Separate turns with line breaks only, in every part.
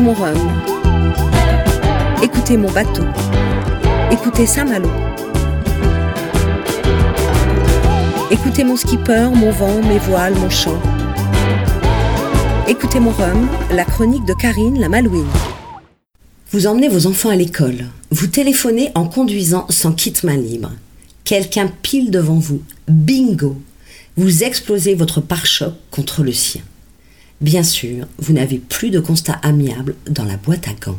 Écoutez mon rhum. Écoutez mon bateau. Écoutez Saint-Malo. Écoutez mon skipper, mon vent, mes voiles, mon chant. Écoutez mon rhum, la chronique de Karine la Malouine.
Vous emmenez vos enfants à l'école. Vous téléphonez en conduisant sans kit main libre. Quelqu'un pile devant vous. Bingo Vous explosez votre pare-choc contre le sien. Bien sûr, vous n'avez plus de constat amiable dans la boîte à gants.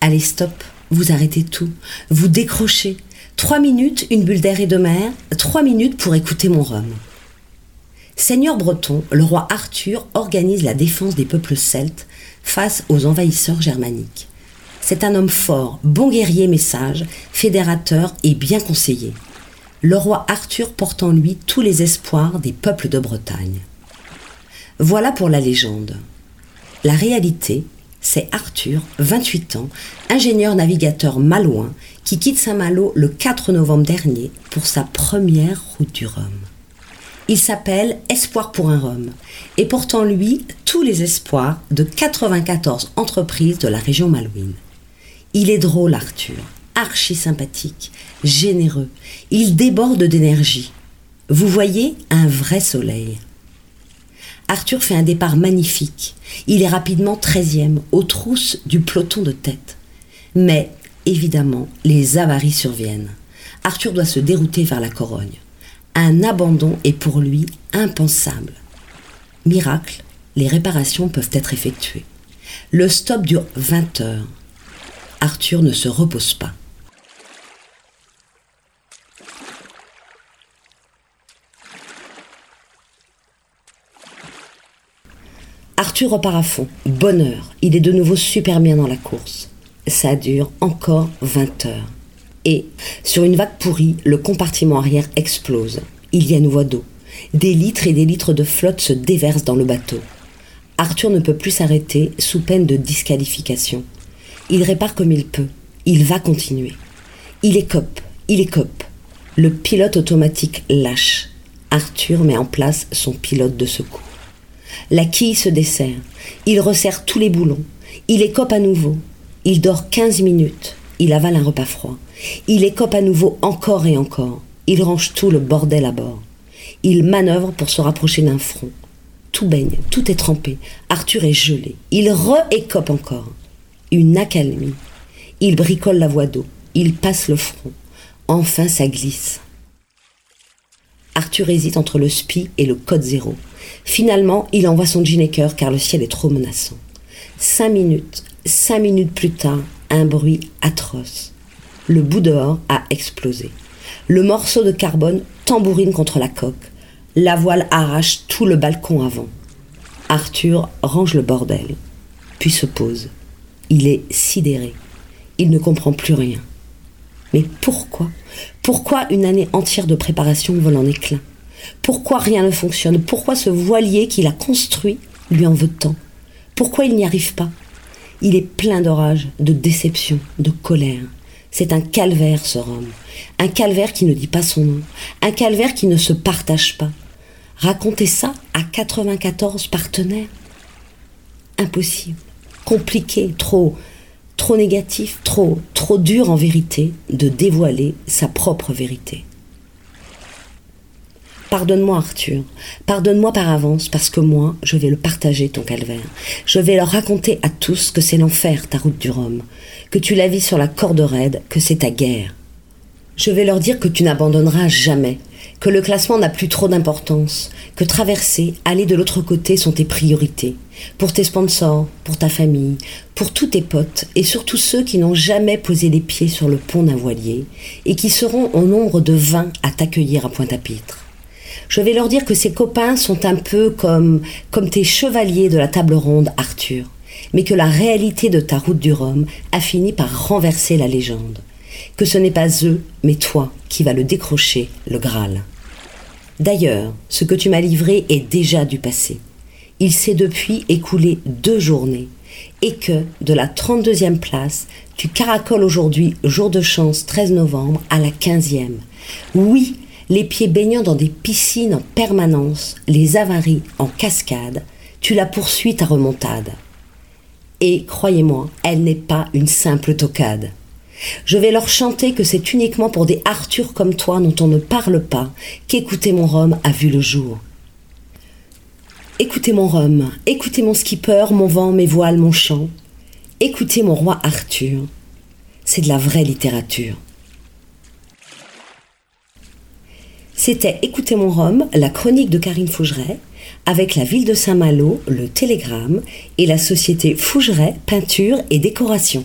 Allez, stop, vous arrêtez tout, vous décrochez. Trois minutes, une bulle d'air et de mer, trois minutes pour écouter mon rhum. Seigneur breton, le roi Arthur organise la défense des peuples celtes face aux envahisseurs germaniques. C'est un homme fort, bon guerrier mais sage, fédérateur et bien conseillé. Le roi Arthur porte en lui tous les espoirs des peuples de Bretagne. Voilà pour la légende. La réalité, c'est Arthur, 28 ans, ingénieur navigateur malouin, qui quitte Saint-Malo le 4 novembre dernier pour sa première route du Rhum. Il s'appelle Espoir pour un Rhum et porte en lui tous les espoirs de 94 entreprises de la région malouine. Il est drôle, Arthur, archi sympathique, généreux. Il déborde d'énergie. Vous voyez un vrai soleil. Arthur fait un départ magnifique. Il est rapidement 13e, aux trousses du peloton de tête. Mais, évidemment, les avaries surviennent. Arthur doit se dérouter vers la Corogne. Un abandon est pour lui impensable. Miracle, les réparations peuvent être effectuées. Le stop dure 20 heures. Arthur ne se repose pas. Arthur repart à fond. Bonheur. Il est de nouveau super bien dans la course. Ça dure encore 20 heures. Et, sur une vague pourrie, le compartiment arrière explose. Il y a une voie d'eau. Des litres et des litres de flotte se déversent dans le bateau. Arthur ne peut plus s'arrêter sous peine de disqualification. Il répare comme il peut. Il va continuer. Il écope, il écope. Le pilote automatique lâche. Arthur met en place son pilote de secours. La quille se dessert. Il resserre tous les boulons. Il écope à nouveau. Il dort 15 minutes. Il avale un repas froid. Il écope à nouveau encore et encore. Il range tout le bordel à bord. Il manœuvre pour se rapprocher d'un front. Tout baigne, tout est trempé. Arthur est gelé. Il re-écope encore. Une accalmie. Il bricole la voie d'eau. Il passe le front. Enfin, ça glisse. Arthur hésite entre le SPI et le code zéro. Finalement, il envoie son Ginecker car le ciel est trop menaçant. Cinq minutes, cinq minutes plus tard, un bruit atroce. Le bout dehors a explosé. Le morceau de carbone tambourine contre la coque. La voile arrache tout le balcon avant. Arthur range le bordel, puis se pose. Il est sidéré. Il ne comprend plus rien. Mais pourquoi? Pourquoi une année entière de préparation vole en éclats? Pourquoi rien ne fonctionne? Pourquoi ce voilier qu'il a construit lui en veut tant? Pourquoi il n'y arrive pas? Il est plein d'orage, de déception, de colère. C'est un calvaire ce Rome. Un calvaire qui ne dit pas son nom. Un calvaire qui ne se partage pas. Raconter ça à 94 partenaires Impossible. Compliqué, trop trop négatif, trop, trop dur en vérité de dévoiler sa propre vérité. Pardonne-moi Arthur, pardonne-moi par avance parce que moi, je vais le partager ton calvaire. Je vais leur raconter à tous que c'est l'enfer ta route du Rhum, que tu la vis sur la corde raide, que c'est ta guerre. Je vais leur dire que tu n'abandonneras jamais, que le classement n'a plus trop d'importance, que traverser, aller de l'autre côté sont tes priorités, pour tes sponsors, pour ta famille, pour tous tes potes et surtout ceux qui n'ont jamais posé les pieds sur le pont d'un voilier et qui seront au nombre de 20 à t'accueillir à Pointe-à-Pitre. Je vais leur dire que ces copains sont un peu comme, comme tes chevaliers de la table ronde, Arthur, mais que la réalité de ta route du Rhum a fini par renverser la légende que ce n'est pas eux, mais toi qui vas le décrocher, le Graal. D'ailleurs, ce que tu m'as livré est déjà du passé. Il s'est depuis écoulé deux journées, et que, de la 32e place, tu caracoles aujourd'hui, jour de chance 13 novembre, à la 15e. Oui, les pieds baignant dans des piscines en permanence, les avaries en cascade, tu la poursuis ta remontade. Et croyez-moi, elle n'est pas une simple tocade. Je vais leur chanter que c'est uniquement pour des Arthur comme toi dont on ne parle pas qu'écouter mon rhum a vu le jour. Écoutez mon rhum, écoutez mon skipper, mon vent, mes voiles, mon chant. Écoutez mon roi Arthur. C'est de la vraie littérature. C'était Écoutez mon rhum, la chronique de Karine Fougeret, avec la ville de Saint-Malo, le Télégramme et la société Fougeret Peinture et Décoration.